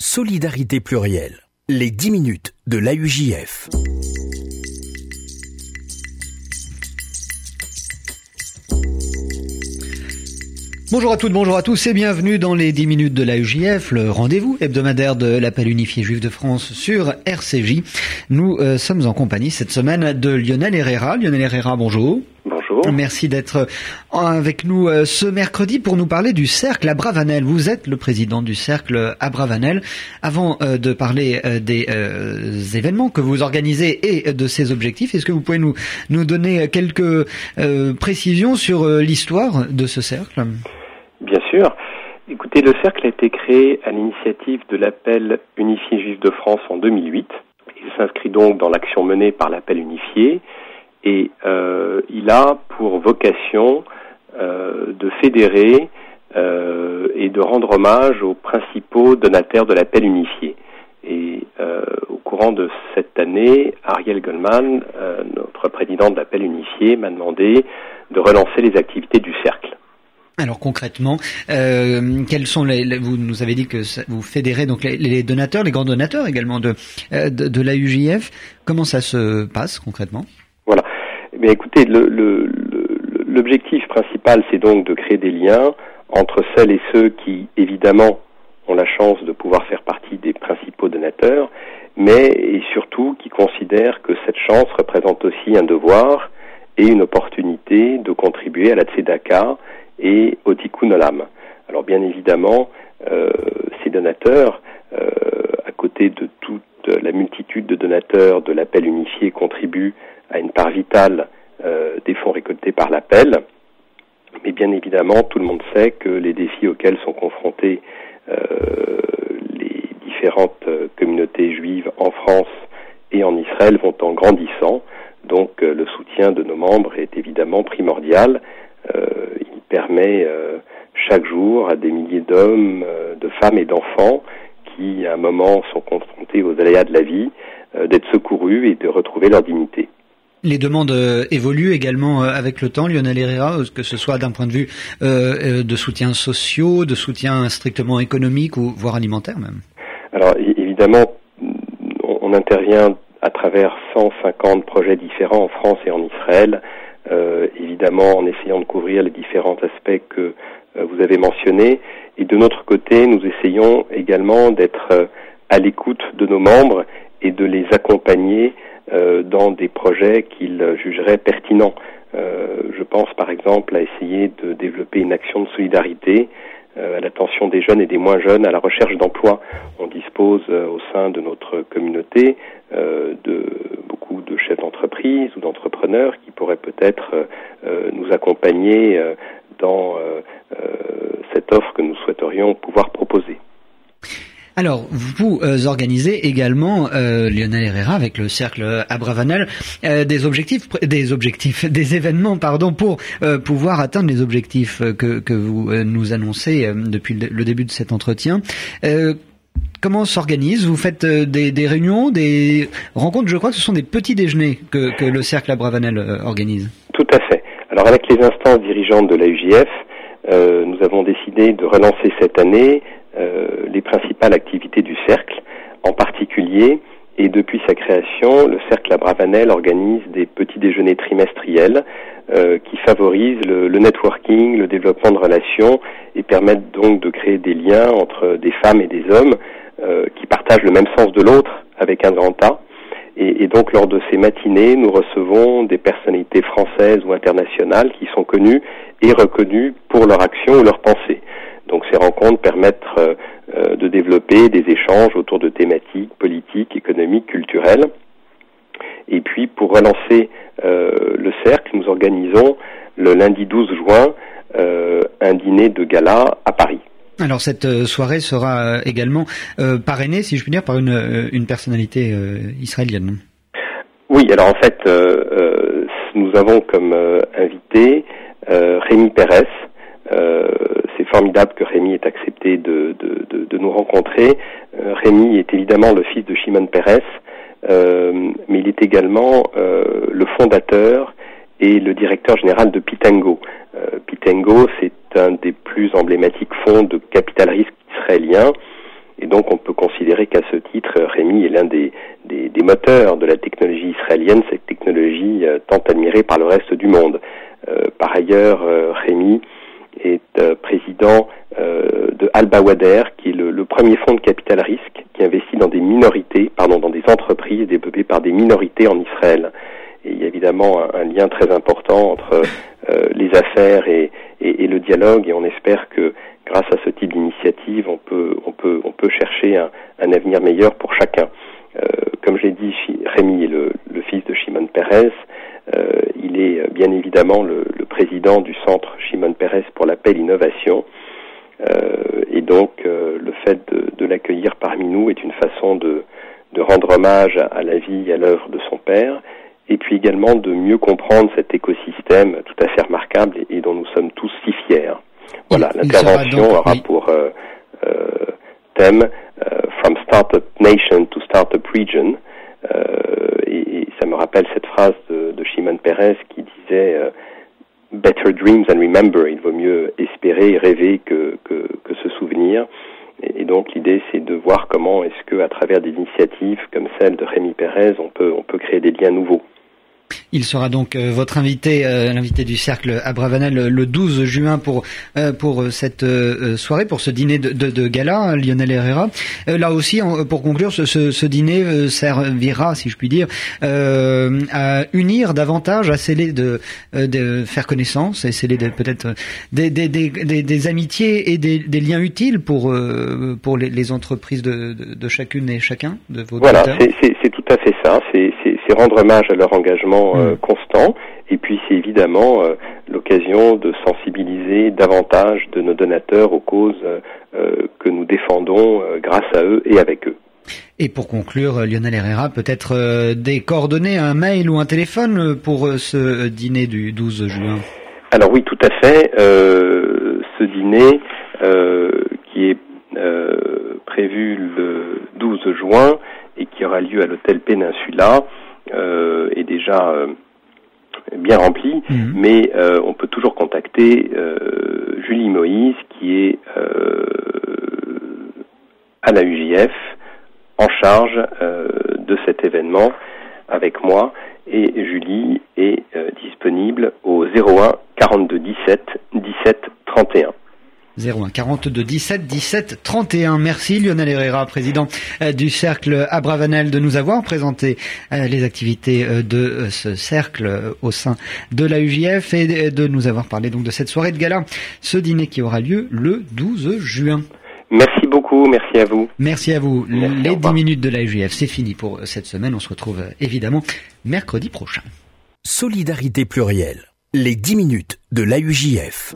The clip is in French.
Solidarité plurielle. Les 10 minutes de l'AUJF. Bonjour à toutes, bonjour à tous et bienvenue dans les 10 minutes de l'AUJF, le rendez-vous hebdomadaire de l'appel unifié juif de France sur RCJ. Nous euh, sommes en compagnie cette semaine de Lionel Herrera. Lionel Herrera, bonjour. Merci d'être avec nous euh, ce mercredi pour nous parler du cercle à Bravanel. Vous êtes le président du cercle à Bravanel. Avant euh, de parler des événements que vous organisez et de ses objectifs, est-ce que vous pouvez nous, nous donner quelques précisions sur l'histoire de ce cercle? Bien sûr. Écoutez, le cercle a été créé à l'initiative de l'appel unifié juif de France en 2008. Il s'inscrit donc dans l'action menée par l'appel unifié et euh, il a pour vocation euh, de fédérer euh, et de rendre hommage aux principaux donataires de l'appel unifié. Et au courant de cette année, Ariel Goldman, notre président de l'appel unifié, m'a demandé de relancer les activités du cercle. Alors concrètement, euh, quels sont les, Vous nous avez dit que vous fédérez donc les, donateurs, les grands donateurs également de euh, de, l'AUJF. Comment ça se passe concrètement? Mais écoutez, l'objectif principal, c'est donc de créer des liens entre celles et ceux qui, évidemment, ont la chance de pouvoir faire partie des principaux donateurs, mais et surtout qui considèrent que cette chance représente aussi un devoir et une opportunité de contribuer à la Tzedaka et au Tikkun Olam. Alors bien évidemment, euh, ces donateurs, euh, à côté de toute la multitude de donateurs de l'appel unifié, contribuent à une part vitale euh, des fonds récoltés par l'appel. Mais bien évidemment, tout le monde sait que les défis auxquels sont confrontés les différentes communautés juives en France et en Israël vont en grandissant. Donc le soutien de nos membres est évidemment primordial permet euh, chaque jour à des milliers d'hommes, euh, de femmes et d'enfants qui, à un moment, sont confrontés aux aléas de la vie, euh, d'être secourus et de retrouver leur dignité. Les demandes évoluent également avec le temps, Lionel Herrera, que ce soit d'un point de vue de soutien sociaux, de soutien strictement économique ou voire alimentaire même. Alors évidemment, on intervient à travers 150 projets différents en France et en Israël euh, évidemment en essayant de couvrir les différents aspects que euh, vous avez mentionnés. Et de notre côté, nous essayons également d'être euh, à l'écoute de nos membres et de les accompagner dans des projets qu'ils jugeraient pertinents. je pense par exemple à essayer de développer une action de solidarité à l'attention des jeunes et des moins jeunes à la recherche d'emploi. On dispose au sein de notre communauté de beaucoup de chefs d'entreprise ou d'entrepreneurs qui pourraient peut-être euh, euh, nous accompagner euh, dans cette offre que nous souhaiterions pouvoir proposer. Alors, vous organisez également, Lionel Herrera, avec le cercle Abravanel, des objectifs, des objectifs, des événements, pardon, pour pouvoir atteindre les objectifs que, que vous nous annoncez depuis le, début de cet entretien. Comment s'organise? Vous faites euh, des, réunions, des rencontres? Je crois que ce sont des petits déjeuners que, le Cercle Abravanel euh, organise. Tout à fait. Alors avec les instances dirigeantes de l'AUJF, euh, nous avons décidé de relancer cette année les principales activités du Cercle, en particulier, et depuis sa création, le Cercle Abravanel organise des petits déjeuners trimestriels qui favorisent le, networking, le développement de relations et permettent donc de créer des liens entre des femmes et des hommes euh, qui partagent le même sens de l'autre avec un grand A. Et, donc lors de ces matinées, nous recevons des personnalités françaises ou internationales qui sont connues et reconnues pour leur action ou leur pensée. Donc ces rencontres permettent euh, euh, de développer des échanges autour de thématiques politiques, économiques, culturelles. Et puis pour relancer le cercle, nous organisons le lundi 12 juin un dîner de gala à Paris. Alors cette euh, soirée sera euh, également euh, parrainée, si je puis dire, par une, une personnalité israélienne. Oui, alors en fait, nous avons comme invité Rémi Pérez. C'est formidable que Rémi ait accepté de, de, de, nous rencontrer. Rémi est évidemment le fils de Shimon Pérez, mais il est également le fondateur et le directeur général de Pitango. Pitango, c'est un des plus emblématiques fonds de capital risque israélien Et donc on peut considérer qu'à ce titre, Rémi est l'un des, des, moteurs de la technologie israélienne, cette technologie euh, tant admirée par le reste du monde. Euh, par ailleurs, euh, Rémi est président de Alba Wader, qui est le, premier fonds de capital risque qui investit dans des minorités, pardon, dans des entreprises développées par des minorités en Israël. Et il y a évidemment un, lien très important entre les affaires et, le dialogue, et on espère que grâce à ce type d'initiative, on peut, chercher un, avenir meilleur pour chacun. Euh, comme je l'ai dit, Rémi est le, le, fils de Shimon Peres. Euh, il est bien évidemment le, le, président du centre Shimon Peres pour la paix et l'innovation. Euh, et donc, euh, le fait de, de l'accueillir parmi nous est une façon de, de rendre hommage à, à la vie et à l'œuvre de son père, et puis également de mieux comprendre cet écosystème tout à fait remarquable et, et dont nous sommes tous si fiers. Voilà, l'intervention aura oui. pour euh, thème From Startup Nation to Startup Region. Me rappelle cette phrase de, Shimon Peres qui disait Better dreams and remember. Il vaut mieux espérer et rêver que, se souvenir. Et, et donc l'idée c'est de voir comment est-ce que à travers des initiatives comme celle de Rémi Pérez, on peut on peut créer des liens nouveaux. Il sera donc euh, votre invité, euh, l'invité du cercle à Bravanel le 12 juin pour euh, pour cette soirée, pour ce dîner de, de, de gala, Lionel Herrera. là aussi, pour conclure, ce, ce, ce, dîner servira, si je puis dire, à unir davantage, à sceller de, de faire connaissance et sceller peut-être des, des, des, des, amitiés et des, des, liens utiles pour pour les, les entreprises de, de, chacune et chacun de vos Voilà, c'est tout à fait ça. C'est rendre hommage à leur engagement euh, constant. Et puis c'est évidemment euh, l'occasion de sensibiliser davantage de nos donateurs aux causes euh, que nous défendons grâce à eux et avec eux. Et pour conclure, Lionel Herrera, peut-être des coordonnées, un mail ou un téléphone pour ce dîner du 12 juin? Alors oui, tout à fait. ce dîner qui est prévu le 12 juin et qui aura lieu à l'hôtel Péninsula euh, est déjà euh, bien rempli, mmh. mais euh, on peut toujours contacter Julie Moïse qui est à la UJF en charge de cet événement avec moi et Julie est disponible au 01 42 17 17 31. 01 42 17 17 31. Merci Lionel Herrera, président euh, du cercle Abravanel, de nous avoir présenté euh, les activités euh, de ce cercle au sein de la UJF et de nous avoir parlé donc de cette soirée de gala, ce dîner qui aura lieu le 12 juin. Merci beaucoup, merci à vous. Merci à vous. Merci, les 10 minutes de la UJF, c'est fini pour cette semaine. On se retrouve évidemment mercredi prochain. Solidarité plurielle. Les 10 minutes de l'AUJF.